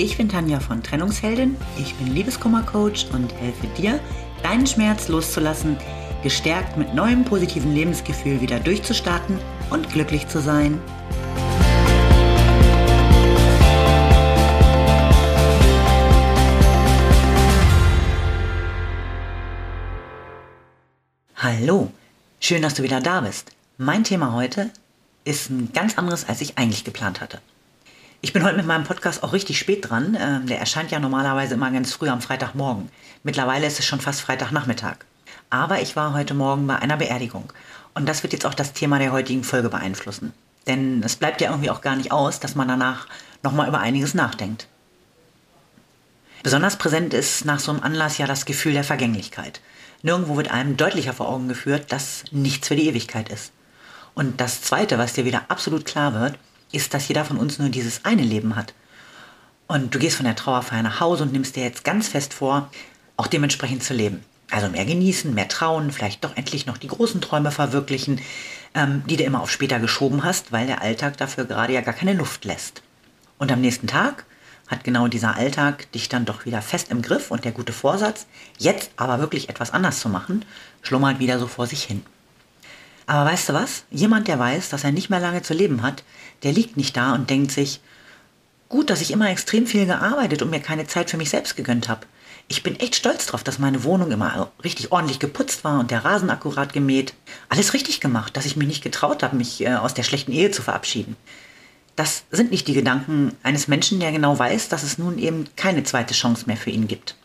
Ich bin Tanja von Trennungsheldin, ich bin Liebeskummercoach und helfe dir, deinen Schmerz loszulassen, gestärkt mit neuem positiven Lebensgefühl wieder durchzustarten und glücklich zu sein. Hallo, schön, dass du wieder da bist. Mein Thema heute ist ein ganz anderes, als ich eigentlich geplant hatte. Ich bin heute mit meinem Podcast auch richtig spät dran. Ähm, der erscheint ja normalerweise immer ganz früh am Freitagmorgen. Mittlerweile ist es schon fast Freitagnachmittag. Aber ich war heute Morgen bei einer Beerdigung. Und das wird jetzt auch das Thema der heutigen Folge beeinflussen. Denn es bleibt ja irgendwie auch gar nicht aus, dass man danach nochmal über einiges nachdenkt. Besonders präsent ist nach so einem Anlass ja das Gefühl der Vergänglichkeit. Nirgendwo wird einem deutlicher vor Augen geführt, dass nichts für die Ewigkeit ist. Und das Zweite, was dir wieder absolut klar wird, ist, dass jeder von uns nur dieses eine Leben hat. Und du gehst von der Trauerfeier nach Hause und nimmst dir jetzt ganz fest vor, auch dementsprechend zu leben. Also mehr genießen, mehr trauen, vielleicht doch endlich noch die großen Träume verwirklichen, ähm, die du immer auf später geschoben hast, weil der Alltag dafür gerade ja gar keine Luft lässt. Und am nächsten Tag hat genau dieser Alltag dich dann doch wieder fest im Griff und der gute Vorsatz, jetzt aber wirklich etwas anders zu machen, schlummert wieder so vor sich hin. Aber weißt du was? Jemand, der weiß, dass er nicht mehr lange zu leben hat, der liegt nicht da und denkt sich, gut, dass ich immer extrem viel gearbeitet und mir keine Zeit für mich selbst gegönnt habe. Ich bin echt stolz drauf, dass meine Wohnung immer richtig ordentlich geputzt war und der Rasen akkurat gemäht. Alles richtig gemacht, dass ich mich nicht getraut habe, mich äh, aus der schlechten Ehe zu verabschieden. Das sind nicht die Gedanken eines Menschen, der genau weiß, dass es nun eben keine zweite Chance mehr für ihn gibt.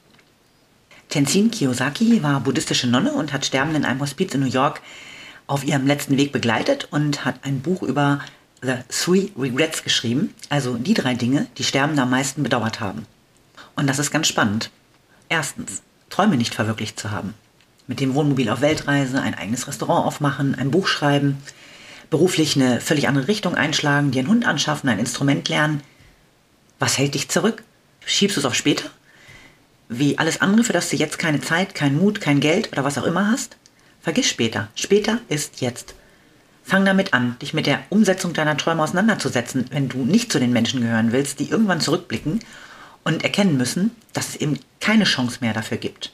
Tenzin Kiyosaki war buddhistische Nonne und hat Sterbende in einem Hospiz in New York auf ihrem letzten Weg begleitet und hat ein Buch über The Three Regrets geschrieben, also die drei Dinge, die Sterbende am meisten bedauert haben. Und das ist ganz spannend. Erstens, Träume nicht verwirklicht zu haben. Mit dem Wohnmobil auf Weltreise, ein eigenes Restaurant aufmachen, ein Buch schreiben, beruflich eine völlig andere Richtung einschlagen, dir einen Hund anschaffen, ein Instrument lernen. Was hält dich zurück? Schiebst du es auf später? Wie alles andere, für das du jetzt keine Zeit, keinen Mut, kein Geld oder was auch immer hast? Vergiss später. Später ist jetzt. Fang damit an, dich mit der Umsetzung deiner Träume auseinanderzusetzen, wenn du nicht zu den Menschen gehören willst, die irgendwann zurückblicken und erkennen müssen, dass es eben keine Chance mehr dafür gibt.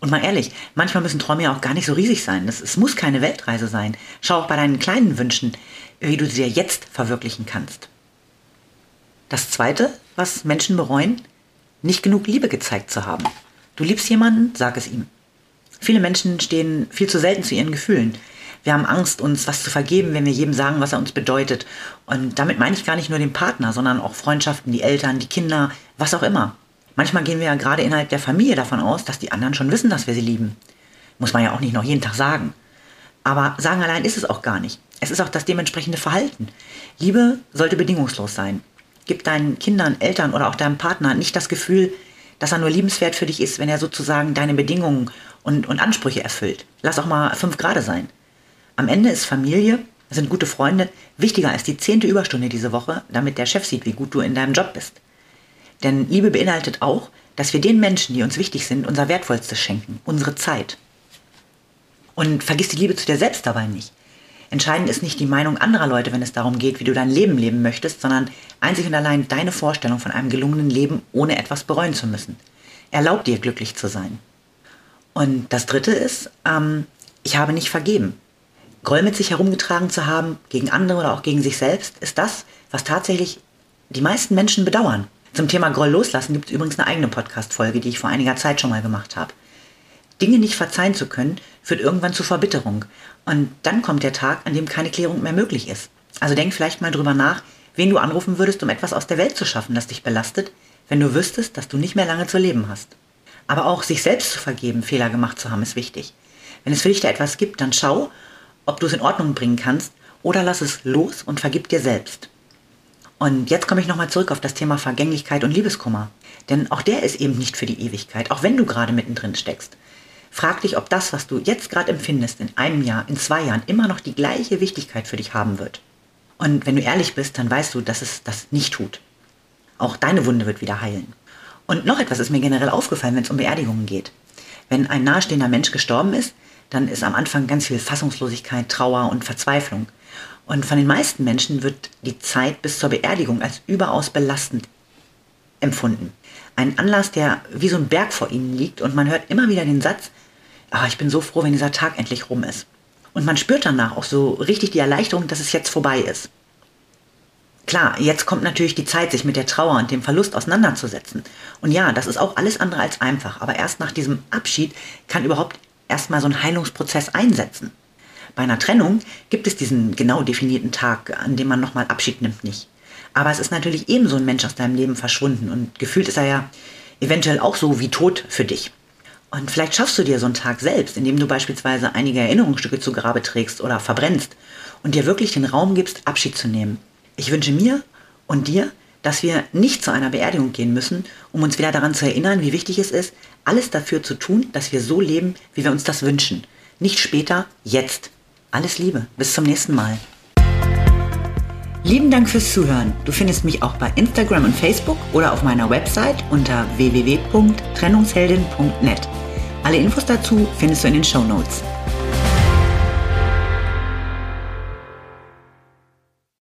Und mal ehrlich, manchmal müssen Träume ja auch gar nicht so riesig sein. Es, es muss keine Weltreise sein. Schau auch bei deinen kleinen Wünschen, wie du sie dir jetzt verwirklichen kannst. Das Zweite, was Menschen bereuen, nicht genug Liebe gezeigt zu haben. Du liebst jemanden, sag es ihm. Viele Menschen stehen viel zu selten zu ihren Gefühlen. Wir haben Angst, uns was zu vergeben, wenn wir jedem sagen, was er uns bedeutet. Und damit meine ich gar nicht nur den Partner, sondern auch Freundschaften, die Eltern, die Kinder, was auch immer. Manchmal gehen wir ja gerade innerhalb der Familie davon aus, dass die anderen schon wissen, dass wir sie lieben. Muss man ja auch nicht noch jeden Tag sagen. Aber sagen allein ist es auch gar nicht. Es ist auch das dementsprechende Verhalten. Liebe sollte bedingungslos sein. Gib deinen Kindern, Eltern oder auch deinem Partner nicht das Gefühl, dass er nur liebenswert für dich ist, wenn er sozusagen deine Bedingungen und, und Ansprüche erfüllt. Lass auch mal fünf Grade sein. Am Ende ist Familie, sind gute Freunde, wichtiger als die zehnte Überstunde diese Woche, damit der Chef sieht, wie gut du in deinem Job bist. Denn Liebe beinhaltet auch, dass wir den Menschen, die uns wichtig sind, unser Wertvollstes schenken, unsere Zeit. Und vergiss die Liebe zu dir selbst dabei nicht. Entscheidend ist nicht die Meinung anderer Leute, wenn es darum geht, wie du dein Leben leben möchtest, sondern einzig und allein deine Vorstellung von einem gelungenen Leben, ohne etwas bereuen zu müssen. Erlaub dir, glücklich zu sein. Und das Dritte ist, ähm, ich habe nicht vergeben. Groll mit sich herumgetragen zu haben, gegen andere oder auch gegen sich selbst, ist das, was tatsächlich die meisten Menschen bedauern. Zum Thema Groll loslassen gibt es übrigens eine eigene Podcast-Folge, die ich vor einiger Zeit schon mal gemacht habe. Dinge nicht verzeihen zu können, führt irgendwann zu Verbitterung. Und dann kommt der Tag, an dem keine Klärung mehr möglich ist. Also denk vielleicht mal drüber nach, wen du anrufen würdest, um etwas aus der Welt zu schaffen, das dich belastet, wenn du wüsstest, dass du nicht mehr lange zu leben hast. Aber auch sich selbst zu vergeben, Fehler gemacht zu haben, ist wichtig. Wenn es für dich da etwas gibt, dann schau, ob du es in Ordnung bringen kannst oder lass es los und vergib dir selbst. Und jetzt komme ich nochmal zurück auf das Thema Vergänglichkeit und Liebeskummer. Denn auch der ist eben nicht für die Ewigkeit, auch wenn du gerade mittendrin steckst. Frag dich, ob das, was du jetzt gerade empfindest, in einem Jahr, in zwei Jahren immer noch die gleiche Wichtigkeit für dich haben wird. Und wenn du ehrlich bist, dann weißt du, dass es das nicht tut. Auch deine Wunde wird wieder heilen. Und noch etwas ist mir generell aufgefallen, wenn es um Beerdigungen geht. Wenn ein nahestehender Mensch gestorben ist, dann ist am Anfang ganz viel Fassungslosigkeit, Trauer und Verzweiflung. Und von den meisten Menschen wird die Zeit bis zur Beerdigung als überaus belastend empfunden. Ein Anlass, der wie so ein Berg vor ihnen liegt und man hört immer wieder den Satz, ah, ich bin so froh, wenn dieser Tag endlich rum ist. Und man spürt danach auch so richtig die Erleichterung, dass es jetzt vorbei ist. Klar, jetzt kommt natürlich die Zeit, sich mit der Trauer und dem Verlust auseinanderzusetzen. Und ja, das ist auch alles andere als einfach. Aber erst nach diesem Abschied kann überhaupt erstmal so ein Heilungsprozess einsetzen. Bei einer Trennung gibt es diesen genau definierten Tag, an dem man nochmal Abschied nimmt, nicht. Aber es ist natürlich ebenso ein Mensch aus deinem Leben verschwunden und gefühlt ist er ja eventuell auch so wie tot für dich. Und vielleicht schaffst du dir so einen Tag selbst, indem du beispielsweise einige Erinnerungsstücke zu Grabe trägst oder verbrennst und dir wirklich den Raum gibst, Abschied zu nehmen. Ich wünsche mir und dir, dass wir nicht zu einer Beerdigung gehen müssen, um uns wieder daran zu erinnern, wie wichtig es ist, alles dafür zu tun, dass wir so leben, wie wir uns das wünschen. Nicht später, jetzt. Alles Liebe. Bis zum nächsten Mal. Lieben Dank fürs Zuhören. Du findest mich auch bei Instagram und Facebook oder auf meiner Website unter www.trennungsheldin.net. Alle Infos dazu findest du in den Show Notes.